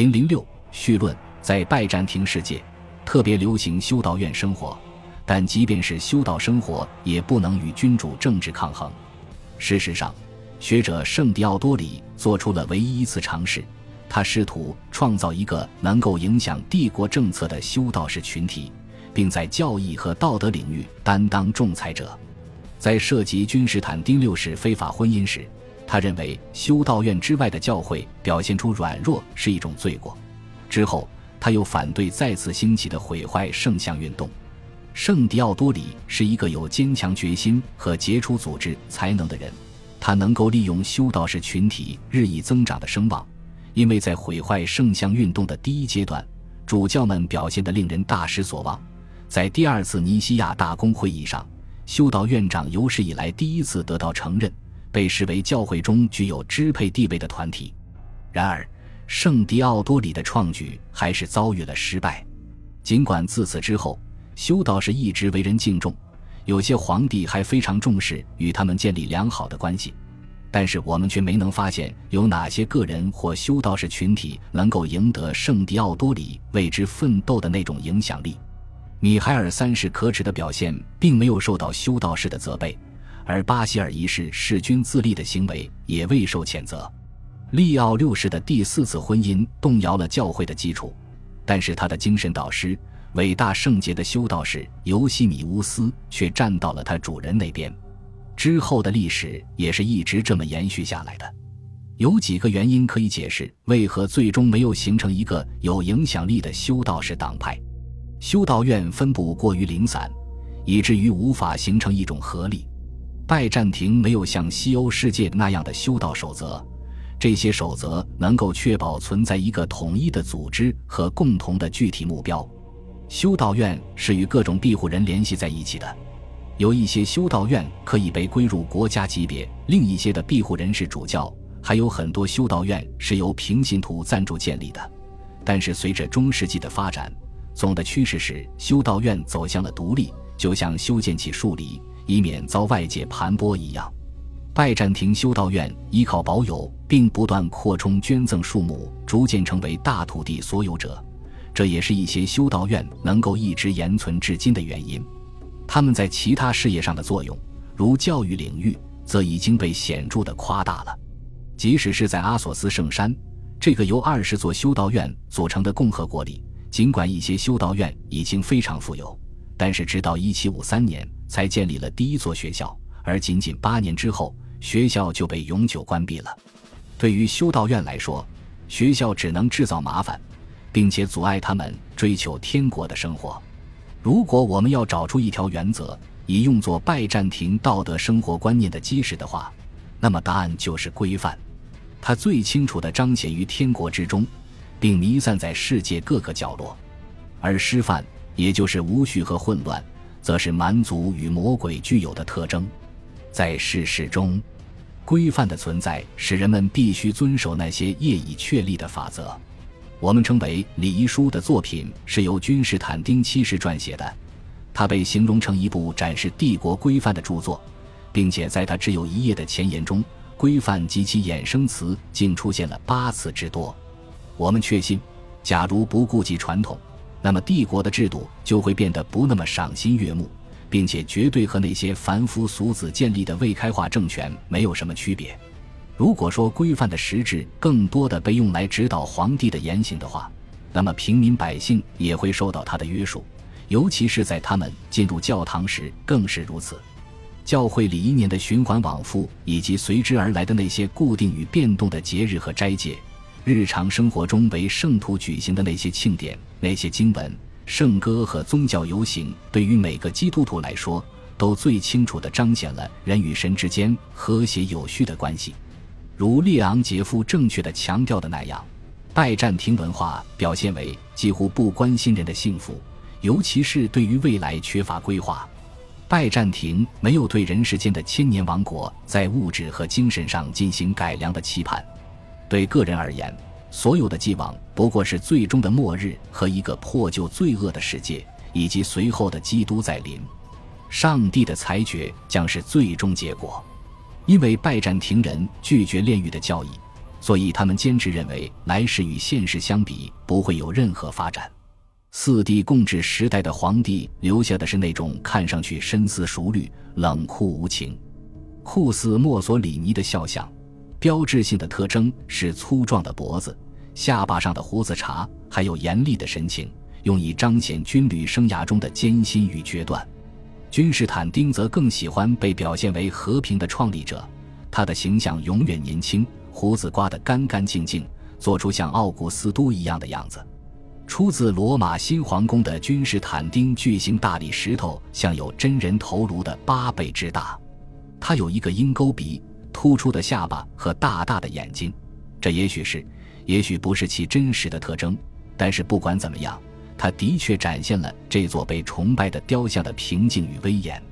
零零六绪论在拜占庭世界，特别流行修道院生活，但即便是修道生活，也不能与君主政治抗衡。事实上，学者圣迪奥多里做出了唯一一次尝试，他试图创造一个能够影响帝国政策的修道士群体，并在教义和道德领域担当仲裁者。在涉及君士坦丁六世非法婚姻时，他认为修道院之外的教会表现出软弱是一种罪过。之后，他又反对再次兴起的毁坏圣像运动。圣迪奥多里是一个有坚强决心和杰出组织才能的人。他能够利用修道士群体日益增长的声望，因为在毁坏圣像运动的第一阶段，主教们表现得令人大失所望。在第二次尼西亚大公会议上，修道院长有史以来第一次得到承认，被视为教会中具有支配地位的团体。然而，圣迪奥多里的创举还是遭遇了失败。尽管自此之后，修道士一直为人敬重。有些皇帝还非常重视与他们建立良好的关系，但是我们却没能发现有哪些个人或修道士群体能够赢得圣迪奥多里为之奋斗的那种影响力。米海尔三世可耻的表现并没有受到修道士的责备，而巴希尔一世弑君自立的行为也未受谴责。利奥六世的第四次婚姻动摇了教会的基础，但是他的精神导师。伟大圣洁的修道士尤西米乌斯却站到了他主人那边，之后的历史也是一直这么延续下来的。有几个原因可以解释为何最终没有形成一个有影响力的修道士党派。修道院分布过于零散，以至于无法形成一种合力。拜占庭没有像西欧世界那样的修道守则，这些守则能够确保存在一个统一的组织和共同的具体目标。修道院是与各种庇护人联系在一起的，有一些修道院可以被归入国家级别，另一些的庇护人是主教，还有很多修道院是由平信徒赞助建立的。但是随着中世纪的发展，总的趋势是修道院走向了独立，就像修建起树篱，以免遭外界盘剥一样。拜占庭修道院依靠保有并不断扩充捐赠数目，逐渐成为大土地所有者。这也是一些修道院能够一直延存至今的原因。他们在其他事业上的作用，如教育领域，则已经被显著的夸大了。即使是在阿索斯圣山这个由二十座修道院组成的共和国里，尽管一些修道院已经非常富有，但是直到一七五三年才建立了第一座学校，而仅仅八年之后，学校就被永久关闭了。对于修道院来说，学校只能制造麻烦。并且阻碍他们追求天国的生活。如果我们要找出一条原则，以用作拜占庭道德生活观念的基石的话，那么答案就是规范。它最清楚地彰显于天国之中，并弥散在世界各个角落。而失范，也就是无序和混乱，则是蛮族与魔鬼具有的特征。在世事中，规范的存在使人们必须遵守那些业已确立的法则。我们称为《礼仪书》的作品是由君士坦丁七世撰写的，它被形容成一部展示帝国规范的著作，并且在它只有一页的前言中，规范及其衍生词竟出现了八次之多。我们确信，假如不顾及传统，那么帝国的制度就会变得不那么赏心悦目，并且绝对和那些凡夫俗子建立的未开化政权没有什么区别。如果说规范的实质更多的被用来指导皇帝的言行的话，那么平民百姓也会受到他的约束，尤其是在他们进入教堂时更是如此。教会里一年的循环往复，以及随之而来的那些固定与变动的节日和斋戒，日常生活中为圣徒举行的那些庆典、那些经文、圣歌和宗教游行，对于每个基督徒来说，都最清楚地彰显了人与神之间和谐有序的关系。如列昂杰夫正确的强调的那样，拜占庭文化表现为几乎不关心人的幸福，尤其是对于未来缺乏规划。拜占庭没有对人世间的千年王国在物质和精神上进行改良的期盼。对个人而言，所有的寄望不过是最终的末日和一个破旧罪恶的世界，以及随后的基督再临。上帝的裁决将是最终结果。因为拜占庭人拒绝炼狱的教义，所以他们坚持认为来世与现世相比不会有任何发展。四帝共治时代的皇帝留下的是那种看上去深思熟虑、冷酷无情、酷似墨索里尼的肖像。标志性的特征是粗壮的脖子、下巴上的胡子茬，还有严厉的神情，用以彰显军旅生涯中的艰辛与决断。君士坦丁则更喜欢被表现为和平的创立者，他的形象永远年轻，胡子刮得干干净净，做出像奥古斯都一样的样子。出自罗马新皇宫的君士坦丁巨型大理石头，像有真人头颅的八倍之大，他有一个鹰钩鼻。突出的下巴和大大的眼睛，这也许是，也许不是其真实的特征。但是不管怎么样，他的确展现了这座被崇拜的雕像的平静与威严。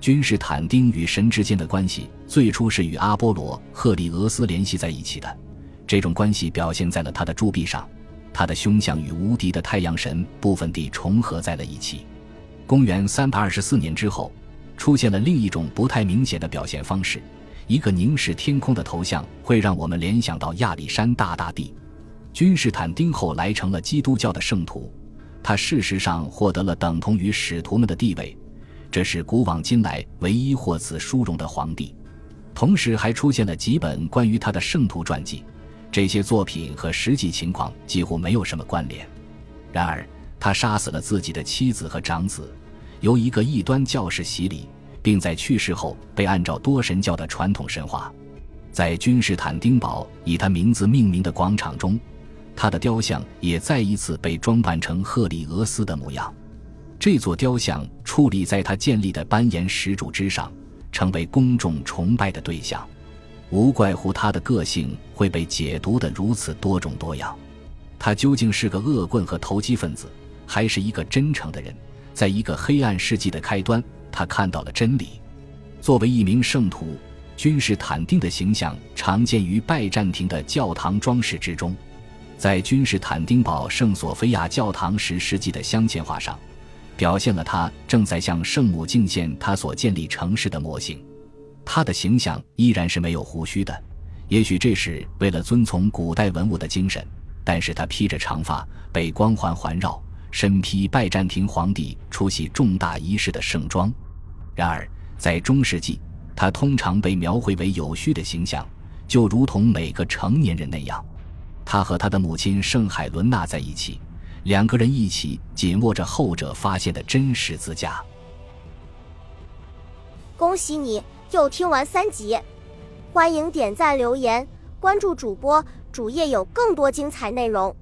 君士坦丁与神之间的关系最初是与阿波罗、赫利俄斯联系在一起的，这种关系表现在了他的铸币上，他的胸像与无敌的太阳神部分地重合在了一起。公元三百二十四年之后，出现了另一种不太明显的表现方式。一个凝视天空的头像会让我们联想到亚历山大大帝。君士坦丁后来成了基督教的圣徒，他事实上获得了等同于使徒们的地位，这是古往今来唯一获此殊荣的皇帝。同时，还出现了几本关于他的圣徒传记，这些作品和实际情况几乎没有什么关联。然而，他杀死了自己的妻子和长子，由一个异端教士洗礼。并在去世后被按照多神教的传统神话，在君士坦丁堡以他名字命名的广场中，他的雕像也再一次被装扮成赫里俄斯的模样。这座雕像矗立在他建立的斑岩石柱之上，成为公众崇拜的对象。无怪乎他的个性会被解读得如此多种多样。他究竟是个恶棍和投机分子，还是一个真诚的人？在一个黑暗世纪的开端。他看到了真理。作为一名圣徒，君士坦丁的形象常见于拜占庭的教堂装饰之中。在君士坦丁堡圣索菲亚教堂十世纪的镶嵌画上，表现了他正在向圣母敬献他所建立城市的模型。他的形象依然是没有胡须的，也许这是为了遵从古代文物的精神。但是他披着长发，被光环环绕。身披拜占庭皇帝出席重大仪式的盛装，然而在中世纪，他通常被描绘为有序的形象，就如同每个成年人那样。他和他的母亲圣海伦娜在一起，两个人一起紧握着后者发现的真实字架。恭喜你又听完三集，欢迎点赞、留言、关注主播，主页有更多精彩内容。